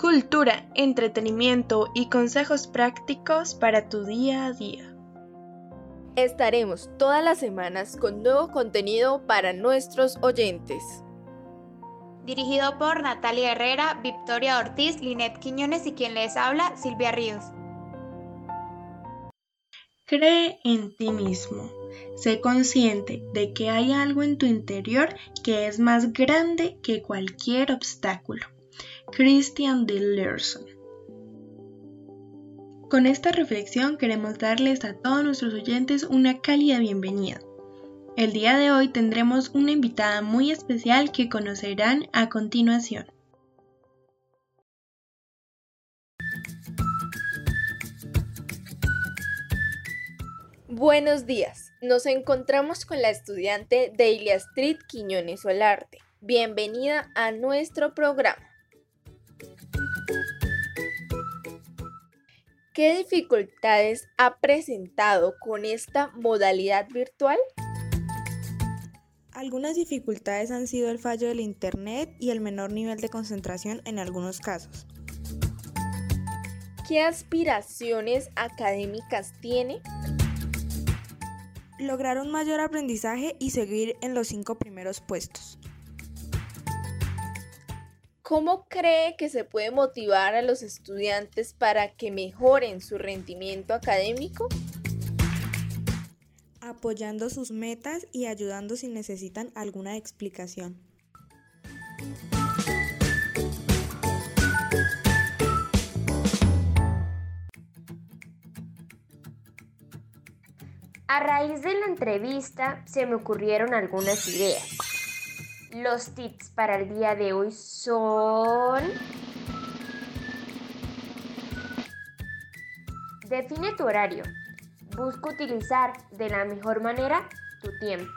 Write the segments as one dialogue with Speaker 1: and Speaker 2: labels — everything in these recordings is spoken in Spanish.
Speaker 1: cultura, entretenimiento y consejos prácticos para tu día a día.
Speaker 2: Estaremos todas las semanas con nuevo contenido para nuestros oyentes.
Speaker 3: Dirigido por Natalia Herrera, Victoria Ortiz, Linet Quiñones y quien les habla, Silvia Ríos.
Speaker 1: Cree en ti mismo. Sé consciente de que hay algo en tu interior que es más grande que cualquier obstáculo. Christian de Lerson. Con esta reflexión queremos darles a todos nuestros oyentes una cálida bienvenida. El día de hoy tendremos una invitada muy especial que conocerán a continuación.
Speaker 2: Buenos días, nos encontramos con la estudiante Delia Street Quiñones Solarte. Bienvenida a nuestro programa. ¿Qué dificultades ha presentado con esta modalidad virtual?
Speaker 4: Algunas dificultades han sido el fallo del Internet y el menor nivel de concentración en algunos casos.
Speaker 2: ¿Qué aspiraciones académicas tiene?
Speaker 4: Lograr un mayor aprendizaje y seguir en los cinco primeros puestos.
Speaker 2: ¿Cómo cree que se puede motivar a los estudiantes para que mejoren su rendimiento académico?
Speaker 4: Apoyando sus metas y ayudando si necesitan alguna explicación.
Speaker 5: A raíz de la entrevista se me ocurrieron algunas ideas. Los tips para el día de hoy son... Define tu horario. Busca utilizar de la mejor manera tu tiempo.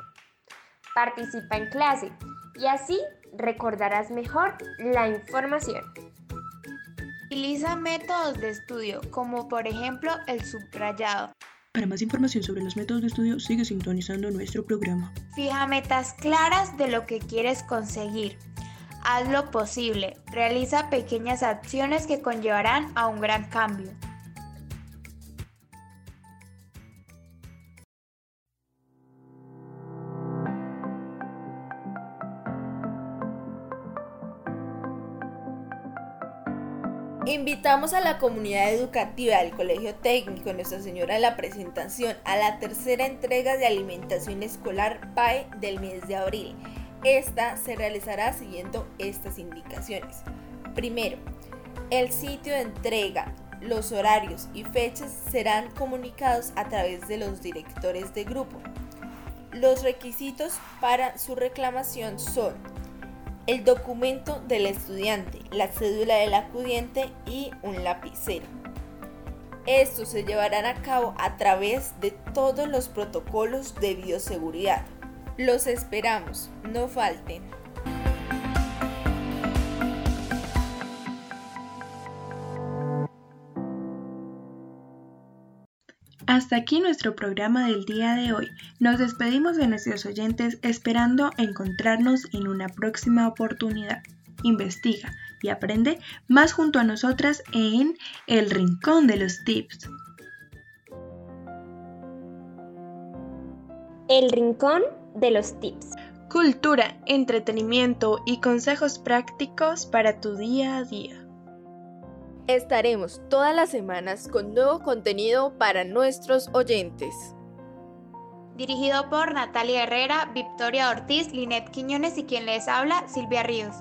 Speaker 5: Participa en clase y así recordarás mejor la información.
Speaker 3: Utiliza métodos de estudio como por ejemplo el subrayado.
Speaker 1: Para más información sobre los métodos de estudio, sigue sintonizando nuestro programa.
Speaker 3: Fija metas claras de lo que quieres conseguir. Haz lo posible. Realiza pequeñas acciones que conllevarán a un gran cambio.
Speaker 2: Invitamos a la comunidad educativa del Colegio Técnico Nuestra Señora de la Presentación a la tercera entrega de alimentación escolar PAE del mes de abril. Esta se realizará siguiendo estas indicaciones. Primero, el sitio de entrega, los horarios y fechas serán comunicados a través de los directores de grupo. Los requisitos para su reclamación son el documento del estudiante, la cédula del acudiente y un lapicero. Estos se llevarán a cabo a través de todos los protocolos de bioseguridad. Los esperamos, no falten.
Speaker 1: Hasta aquí nuestro programa del día de hoy. Nos despedimos de nuestros oyentes esperando encontrarnos en una próxima oportunidad. Investiga y aprende más junto a nosotras en El Rincón de los Tips.
Speaker 5: El Rincón de los Tips.
Speaker 1: Cultura, entretenimiento y consejos prácticos para tu día a día.
Speaker 2: Estaremos todas las semanas con nuevo contenido para nuestros oyentes.
Speaker 3: Dirigido por Natalia Herrera, Victoria Ortiz, Linet Quiñones y quien les habla, Silvia Ríos.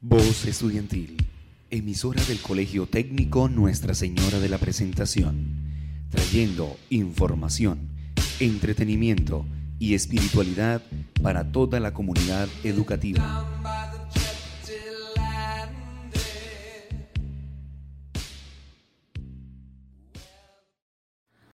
Speaker 6: Voz Estudiantil, emisora del Colegio Técnico Nuestra Señora de la Presentación, trayendo información, entretenimiento y espiritualidad para toda la comunidad educativa.